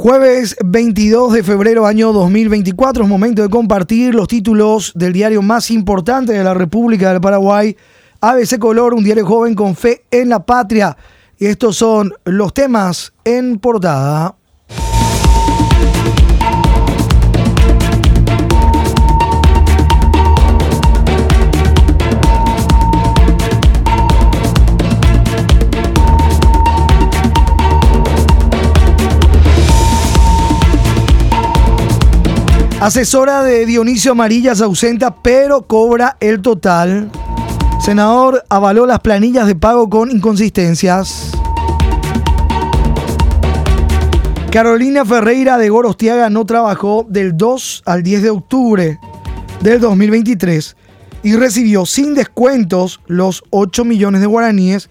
Jueves 22 de febrero año 2024 es momento de compartir los títulos del diario más importante de la República del Paraguay, ABC Color, un diario joven con fe en la patria. Y estos son los temas en portada. Asesora de Dionisio Amarilla se ausenta, pero cobra el total. Senador avaló las planillas de pago con inconsistencias. Carolina Ferreira de Gorostiaga no trabajó del 2 al 10 de octubre del 2023 y recibió sin descuentos los 8 millones de guaraníes,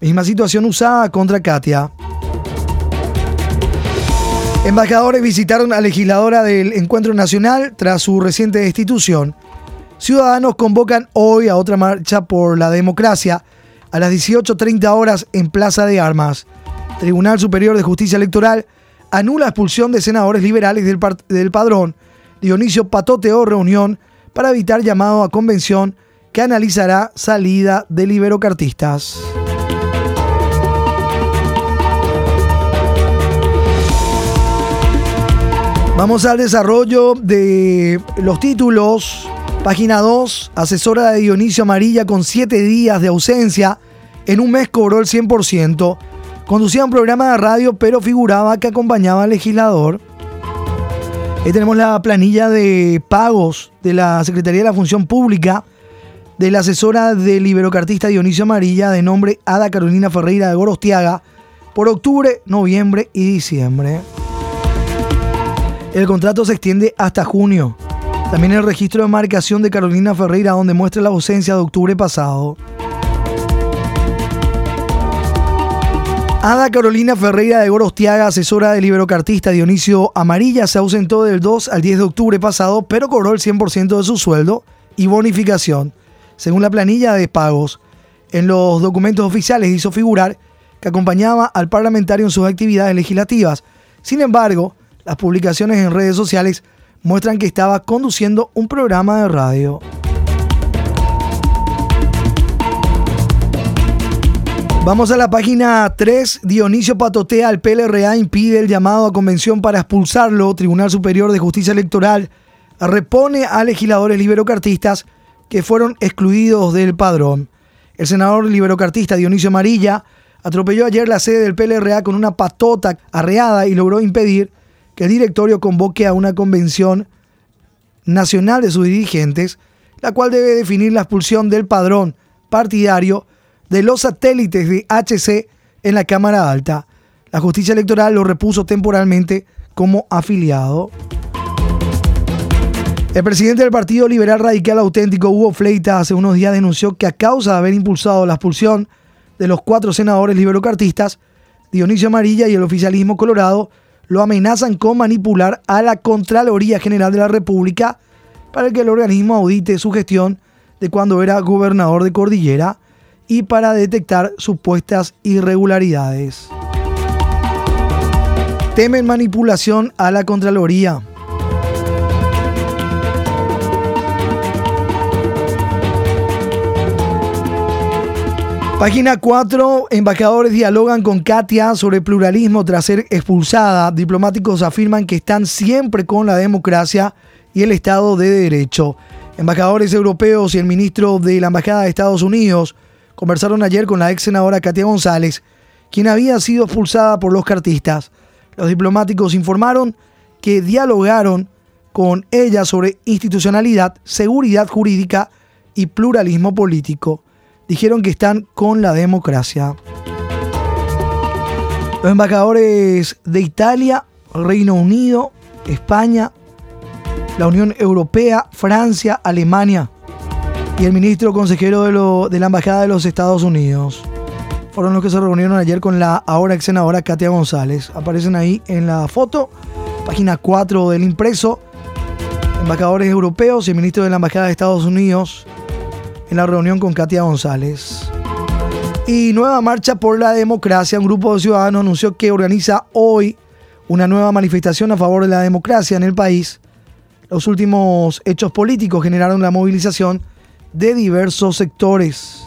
misma situación usada contra Katia. Embajadores visitaron a legisladora del Encuentro Nacional tras su reciente destitución. Ciudadanos convocan hoy a otra marcha por la democracia a las 18.30 horas en Plaza de Armas. Tribunal Superior de Justicia Electoral anula expulsión de senadores liberales del, del padrón. Dionisio patoteó reunión para evitar llamado a convención que analizará salida de liberocartistas. Vamos al desarrollo de los títulos. Página 2, asesora de Dionisio Amarilla con 7 días de ausencia. En un mes cobró el 100%. Conducía un programa de radio, pero figuraba que acompañaba al legislador. Ahí tenemos la planilla de pagos de la Secretaría de la Función Pública de la asesora del liberocartista Dionisio Amarilla de nombre Ada Carolina Ferreira de Gorostiaga por octubre, noviembre y diciembre. El contrato se extiende hasta junio. También el registro de marcación de Carolina Ferreira, donde muestra la ausencia de octubre pasado. Ada Carolina Ferreira de Gorostiaga, asesora del liberocartista Dionisio Amarilla, se ausentó del 2 al 10 de octubre pasado, pero cobró el 100% de su sueldo y bonificación, según la planilla de pagos. En los documentos oficiales hizo figurar que acompañaba al parlamentario en sus actividades legislativas. Sin embargo, las publicaciones en redes sociales muestran que estaba conduciendo un programa de radio. Vamos a la página 3. Dionisio Patotea al PLRA impide el llamado a convención para expulsarlo. Tribunal Superior de Justicia Electoral repone a legisladores liberocartistas que fueron excluidos del padrón. El senador liberocartista Dionisio Amarilla atropelló ayer la sede del PLRA con una patota arreada y logró impedir que el directorio convoque a una convención nacional de sus dirigentes, la cual debe definir la expulsión del padrón partidario de los satélites de HC en la Cámara Alta. La justicia electoral lo repuso temporalmente como afiliado. El presidente del Partido Liberal Radical Auténtico, Hugo Fleita, hace unos días denunció que a causa de haber impulsado la expulsión de los cuatro senadores liberocartistas, Dionisio Amarilla y el oficialismo colorado, lo amenazan con manipular a la Contraloría General de la República para que el organismo audite su gestión de cuando era gobernador de Cordillera y para detectar supuestas irregularidades. Temen manipulación a la Contraloría. Página 4. Embajadores dialogan con Katia sobre pluralismo tras ser expulsada. Diplomáticos afirman que están siempre con la democracia y el Estado de Derecho. Embajadores europeos y el ministro de la Embajada de Estados Unidos conversaron ayer con la ex senadora Katia González, quien había sido expulsada por los cartistas. Los diplomáticos informaron que dialogaron con ella sobre institucionalidad, seguridad jurídica y pluralismo político dijeron que están con la democracia. Los embajadores de Italia, Reino Unido, España, la Unión Europea, Francia, Alemania y el ministro consejero de, la Embajada de los Estados Unidos fueron los que se reunieron ayer con la ahora ex senadora Katia González. Aparecen ahí en la foto, página 4 del impreso. Embajadores europeos y el ministro de la Embajada de Estados Unidos en la reunión con Katia González. Y Nueva Marcha por la Democracia, un grupo de ciudadanos anunció que organiza hoy una nueva manifestación a favor de la democracia en el país. Los últimos hechos políticos generaron la movilización de diversos sectores.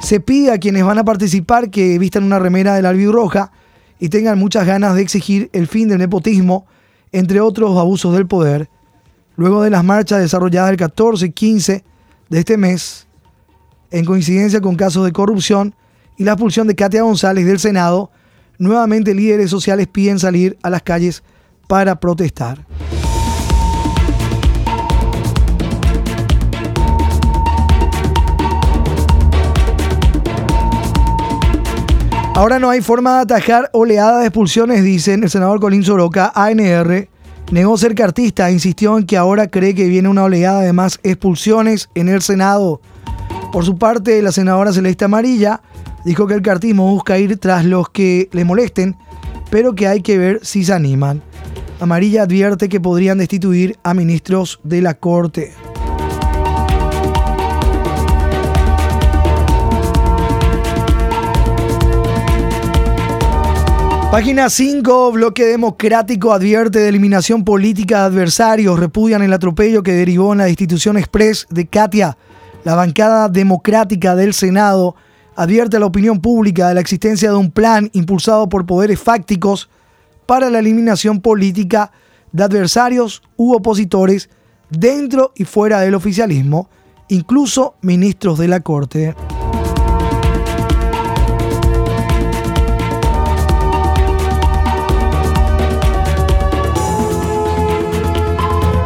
Se pide a quienes van a participar que vistan una remera de la albirroja y tengan muchas ganas de exigir el fin del nepotismo, entre otros abusos del poder. Luego de las marchas desarrolladas el 14 y 15 de este mes, en coincidencia con casos de corrupción y la expulsión de Katia González del Senado, nuevamente líderes sociales piden salir a las calles para protestar. Ahora no hay forma de atajar oleada de expulsiones, dicen el senador Colín Soroca, ANR. Negó ser cartista, insistió en que ahora cree que viene una oleada de más expulsiones en el Senado. Por su parte, la senadora Celeste Amarilla dijo que el cartismo busca ir tras los que le molesten, pero que hay que ver si se animan. Amarilla advierte que podrían destituir a ministros de la Corte. Página 5, Bloque Democrático advierte de eliminación política de adversarios, repudian el atropello que derivó en la destitución express de Katia. La bancada democrática del Senado advierte a la opinión pública de la existencia de un plan impulsado por poderes fácticos para la eliminación política de adversarios u opositores dentro y fuera del oficialismo, incluso ministros de la Corte.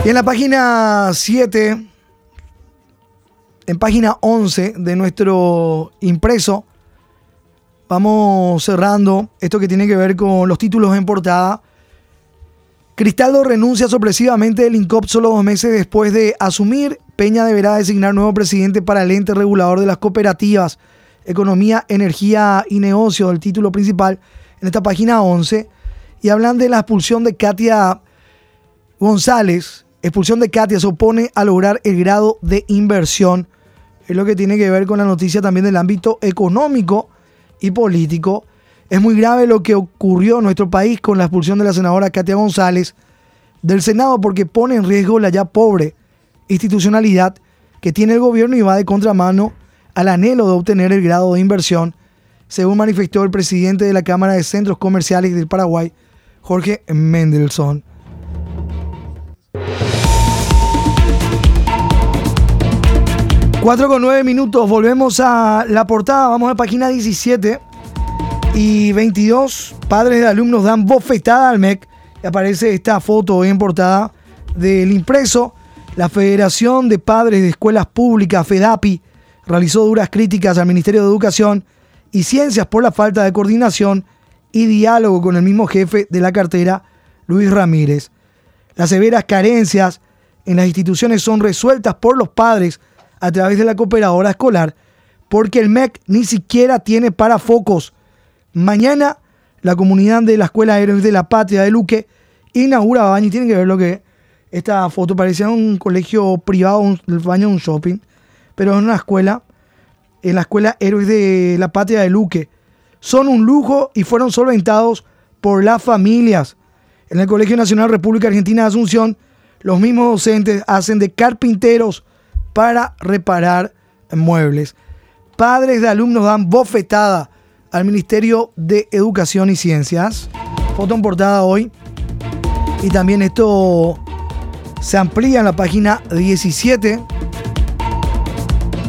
Y en la página 7, en página 11 de nuestro impreso, vamos cerrando esto que tiene que ver con los títulos en portada. Cristaldo renuncia sorpresivamente del INCOP solo dos meses después de asumir. Peña deberá designar nuevo presidente para el ente regulador de las cooperativas, economía, energía y negocio, el título principal en esta página 11. Y hablan de la expulsión de Katia González, expulsión de Katia se opone a lograr el grado de inversión. Es lo que tiene que ver con la noticia también del ámbito económico y político. Es muy grave lo que ocurrió en nuestro país con la expulsión de la senadora Katia González del Senado porque pone en riesgo la ya pobre institucionalidad que tiene el gobierno y va de contramano al anhelo de obtener el grado de inversión, según manifestó el presidente de la Cámara de Centros Comerciales del Paraguay, Jorge Mendelssohn. 4 con 9 minutos, volvemos a la portada, vamos a página 17 y 22. Padres de alumnos dan bofetada al MEC aparece esta foto en portada del impreso. La Federación de Padres de Escuelas Públicas, FEDAPI, realizó duras críticas al Ministerio de Educación y Ciencias por la falta de coordinación y diálogo con el mismo jefe de la cartera, Luis Ramírez. Las severas carencias en las instituciones son resueltas por los padres a través de la cooperadora escolar, porque el MEC ni siquiera tiene para focos. Mañana la comunidad de la Escuela Héroes de la Patria de Luque inaugura baño y tienen que ver lo que esta foto parecía un colegio privado, un, el baño de un shopping, pero es una escuela, en la Escuela Héroes de la Patria de Luque. Son un lujo y fueron solventados por las familias. En el Colegio Nacional República Argentina de Asunción, los mismos docentes hacen de carpinteros para reparar muebles. Padres de alumnos dan bofetada al Ministerio de Educación y Ciencias. Foto en portada hoy. Y también esto se amplía en la página 17.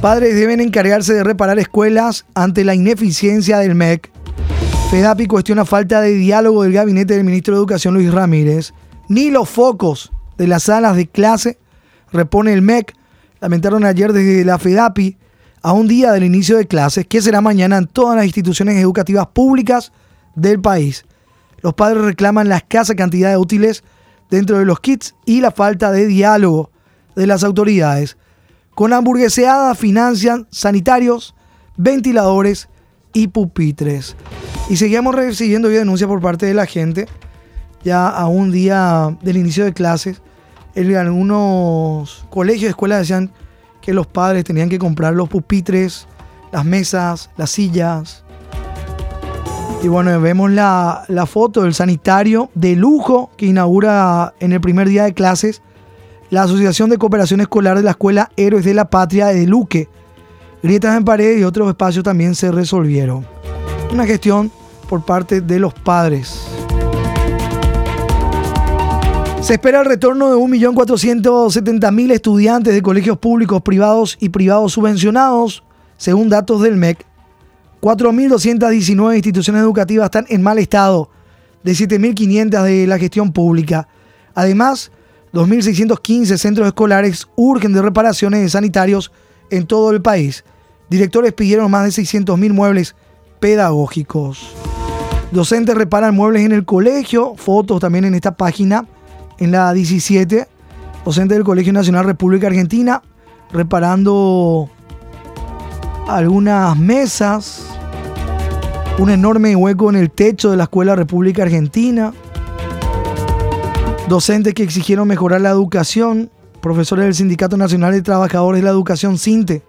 Padres deben encargarse de reparar escuelas ante la ineficiencia del MEC. FEDAPI cuestiona falta de diálogo del gabinete del ministro de Educación Luis Ramírez. Ni los focos de las salas de clase repone el MEC lamentaron ayer desde la FEDAPI a un día del inicio de clases, que será mañana en todas las instituciones educativas públicas del país. Los padres reclaman la escasa cantidad de útiles dentro de los kits y la falta de diálogo de las autoridades. Con hamburgueseada financian sanitarios, ventiladores y pupitres. Y seguimos recibiendo denuncias por parte de la gente, ya a un día del inicio de clases, en algunos colegios, escuelas decían que los padres tenían que comprar los pupitres, las mesas, las sillas. Y bueno, vemos la, la foto del sanitario de lujo que inaugura en el primer día de clases la Asociación de Cooperación Escolar de la Escuela Héroes de la Patria de Luque. Grietas en pared y otros espacios también se resolvieron. Una gestión por parte de los padres. Se espera el retorno de 1.470.000 estudiantes de colegios públicos, privados y privados subvencionados, según datos del MEC. 4.219 instituciones educativas están en mal estado, de 7.500 de la gestión pública. Además, 2.615 centros escolares urgen de reparaciones de sanitarios en todo el país. Directores pidieron más de 600.000 muebles pedagógicos. Docentes reparan muebles en el colegio, fotos también en esta página, en la 17. Docente del Colegio Nacional República Argentina, reparando algunas mesas, un enorme hueco en el techo de la Escuela República Argentina, docentes que exigieron mejorar la educación, profesores del Sindicato Nacional de Trabajadores de la Educación, CINTE,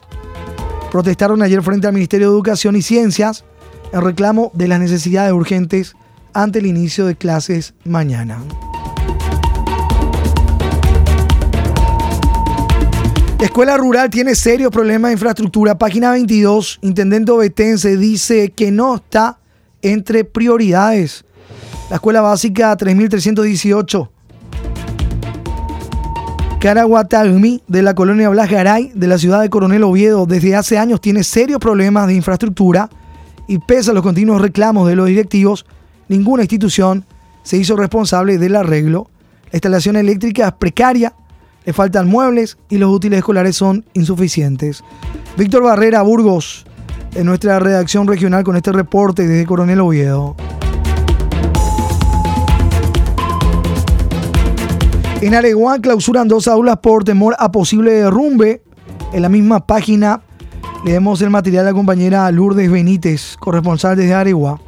protestaron ayer frente al Ministerio de Educación y Ciencias en reclamo de las necesidades urgentes ante el inicio de clases mañana. Escuela Rural tiene serios problemas de infraestructura. Página 22, Intendente Obetense dice que no está entre prioridades. La escuela básica 3318. Caraguatalmi, de la colonia Blas Garay, de la ciudad de Coronel Oviedo, desde hace años tiene serios problemas de infraestructura y pese a los continuos reclamos de los directivos, ninguna institución se hizo responsable del arreglo. La instalación eléctrica es precaria le faltan muebles y los útiles escolares son insuficientes. Víctor Barrera, Burgos, en nuestra redacción regional con este reporte desde Coronel Oviedo. En Areguán clausuran dos aulas por temor a posible derrumbe. En la misma página leemos el material de la compañera Lourdes Benítez, corresponsal desde Areguá.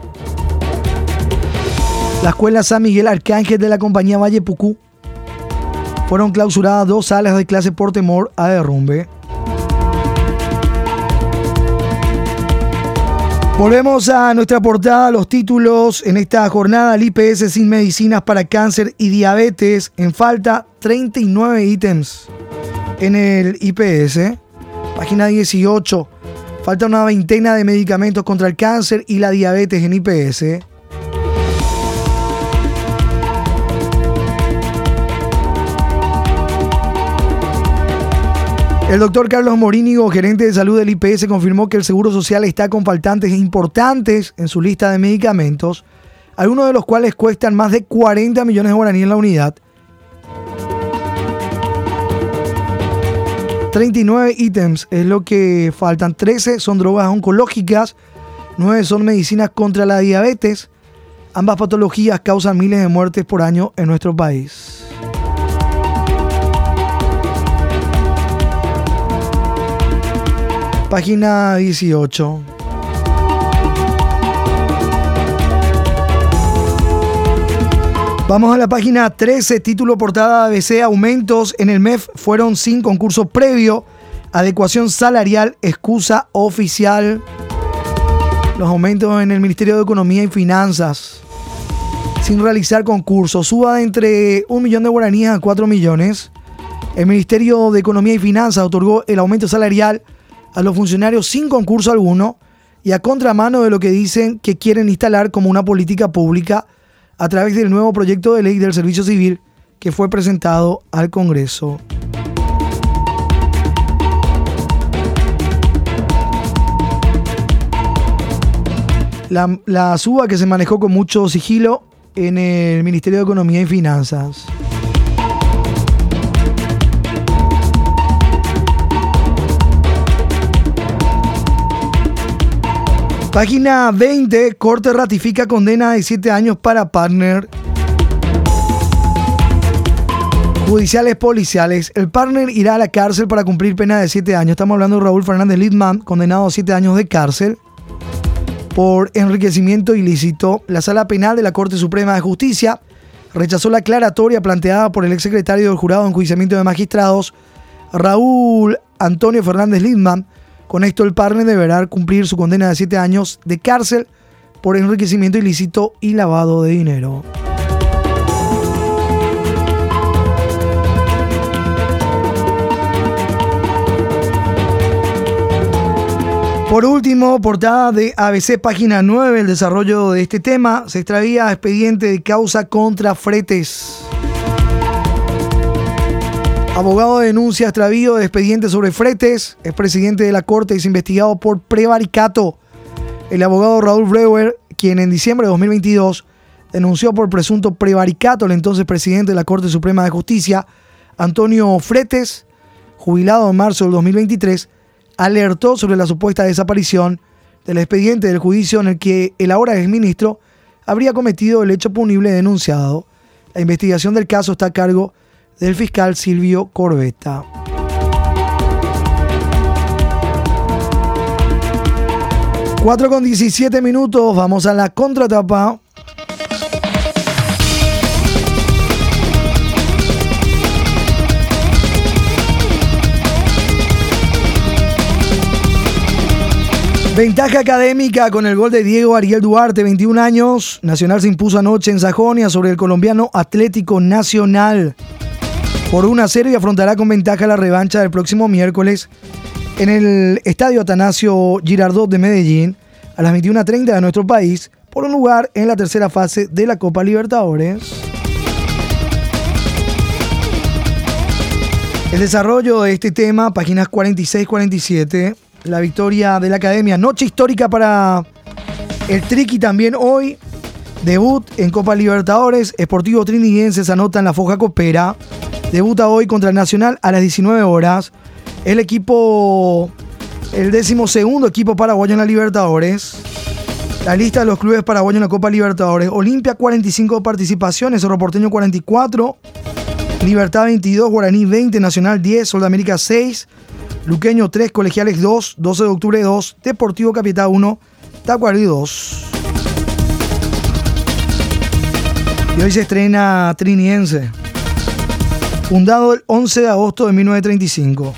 La escuela San Miguel Arcángel de la compañía Valle Pucú fueron clausuradas dos salas de clase por temor a derrumbe. Volvemos a nuestra portada, los títulos en esta jornada, el IPS sin medicinas para cáncer y diabetes, en falta 39 ítems en el IPS. Página 18, falta una veintena de medicamentos contra el cáncer y la diabetes en IPS. El doctor Carlos Morínigo, gerente de salud del IPS, confirmó que el Seguro Social está con faltantes importantes en su lista de medicamentos, algunos de los cuales cuestan más de 40 millones de guaraníes en la unidad. 39 ítems es lo que faltan. 13 son drogas oncológicas, 9 son medicinas contra la diabetes. Ambas patologías causan miles de muertes por año en nuestro país. Página 18. Vamos a la página 13, título portada ABC, aumentos en el MEF fueron sin concurso previo, adecuación salarial, excusa oficial. Los aumentos en el Ministerio de Economía y Finanzas, sin realizar concurso, suba de entre un millón de guaraníes a 4 millones. El Ministerio de Economía y Finanzas otorgó el aumento salarial a los funcionarios sin concurso alguno y a contramano de lo que dicen que quieren instalar como una política pública a través del nuevo proyecto de ley del servicio civil que fue presentado al Congreso. La, la suba que se manejó con mucho sigilo en el Ministerio de Economía y Finanzas. Página 20, Corte ratifica condena de 7 años para partner. Judiciales policiales. El partner irá a la cárcel para cumplir pena de 7 años. Estamos hablando de Raúl Fernández Lidman, condenado a 7 años de cárcel por enriquecimiento ilícito. La Sala Penal de la Corte Suprema de Justicia rechazó la aclaratoria planteada por el exsecretario del Jurado de Enjuiciamiento de Magistrados, Raúl Antonio Fernández Lidman, con esto el partner deberá cumplir su condena de 7 años de cárcel por enriquecimiento ilícito y lavado de dinero. Por último, portada de ABC, página 9, el desarrollo de este tema. Se extraía expediente de causa contra fretes. Abogado denuncia extravío de expediente sobre fretes. Es presidente de la Corte y es investigado por prevaricato. El abogado Raúl Breuer, quien en diciembre de 2022 denunció por presunto prevaricato al entonces presidente de la Corte Suprema de Justicia, Antonio Fretes, jubilado en marzo del 2023, alertó sobre la supuesta desaparición del expediente del juicio en el que el ahora exministro habría cometido el hecho punible denunciado. La investigación del caso está a cargo del fiscal Silvio Corbetta. Cuatro con 17 minutos, vamos a la contratapa. Ventaja académica con el gol de Diego Ariel Duarte, 21 años. Nacional se impuso anoche en Sajonia sobre el colombiano Atlético Nacional. Por una serie afrontará con ventaja la revancha del próximo miércoles en el Estadio Atanasio Girardot de Medellín a las 21.30 de nuestro país por un lugar en la tercera fase de la Copa Libertadores. El desarrollo de este tema, páginas 46-47 la victoria de la Academia. Noche histórica para el Triqui también hoy. Debut en Copa Libertadores. Esportivo Triniguense se anota en la Foja Copera. Debuta hoy contra el Nacional a las 19 horas. El equipo, el décimo segundo equipo paraguayo en la Libertadores. La lista de los clubes paraguayos en la Copa Libertadores. Olimpia 45 participaciones, Cerro Porteño 44, Libertad 22, Guaraní 20, Nacional 10, Sol de América 6, Luqueño 3, Colegiales 2, 12 de octubre 2, Deportivo Capital 1, Tacuarí 2. Y hoy se estrena Triniense, fundado el 11 de agosto de 1935.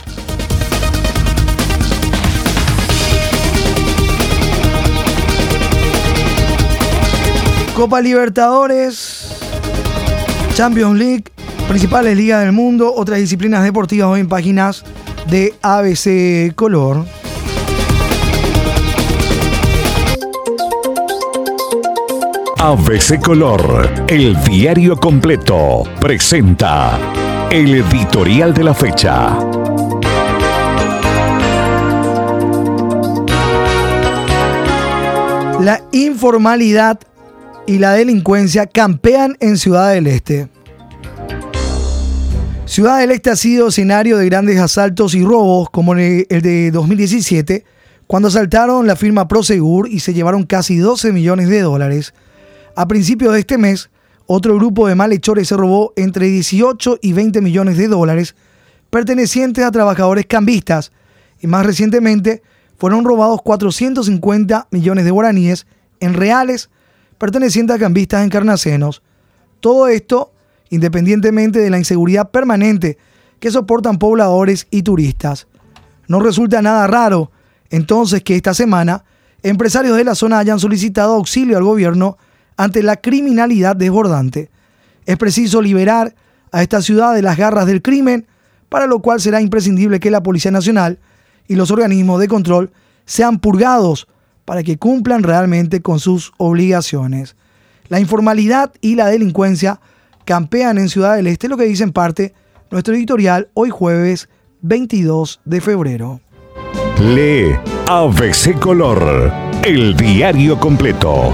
Copa Libertadores, Champions League, principales ligas del mundo, otras disciplinas deportivas hoy en páginas de ABC Color. ABC Color, el diario completo, presenta el editorial de la fecha. La informalidad y la delincuencia campean en Ciudad del Este. Ciudad del Este ha sido escenario de grandes asaltos y robos como el de 2017, cuando asaltaron la firma Prosegur y se llevaron casi 12 millones de dólares. A principios de este mes, otro grupo de malhechores se robó entre 18 y 20 millones de dólares pertenecientes a trabajadores cambistas y más recientemente fueron robados 450 millones de guaraníes en reales pertenecientes a cambistas encarnacenos. Todo esto independientemente de la inseguridad permanente que soportan pobladores y turistas. No resulta nada raro, entonces, que esta semana empresarios de la zona hayan solicitado auxilio al gobierno ante la criminalidad desbordante. Es preciso liberar a esta ciudad de las garras del crimen, para lo cual será imprescindible que la Policía Nacional y los organismos de control sean purgados para que cumplan realmente con sus obligaciones. La informalidad y la delincuencia campean en Ciudad del Este, lo que dice en parte nuestro editorial hoy jueves 22 de febrero. Lee ABC Color, el diario completo.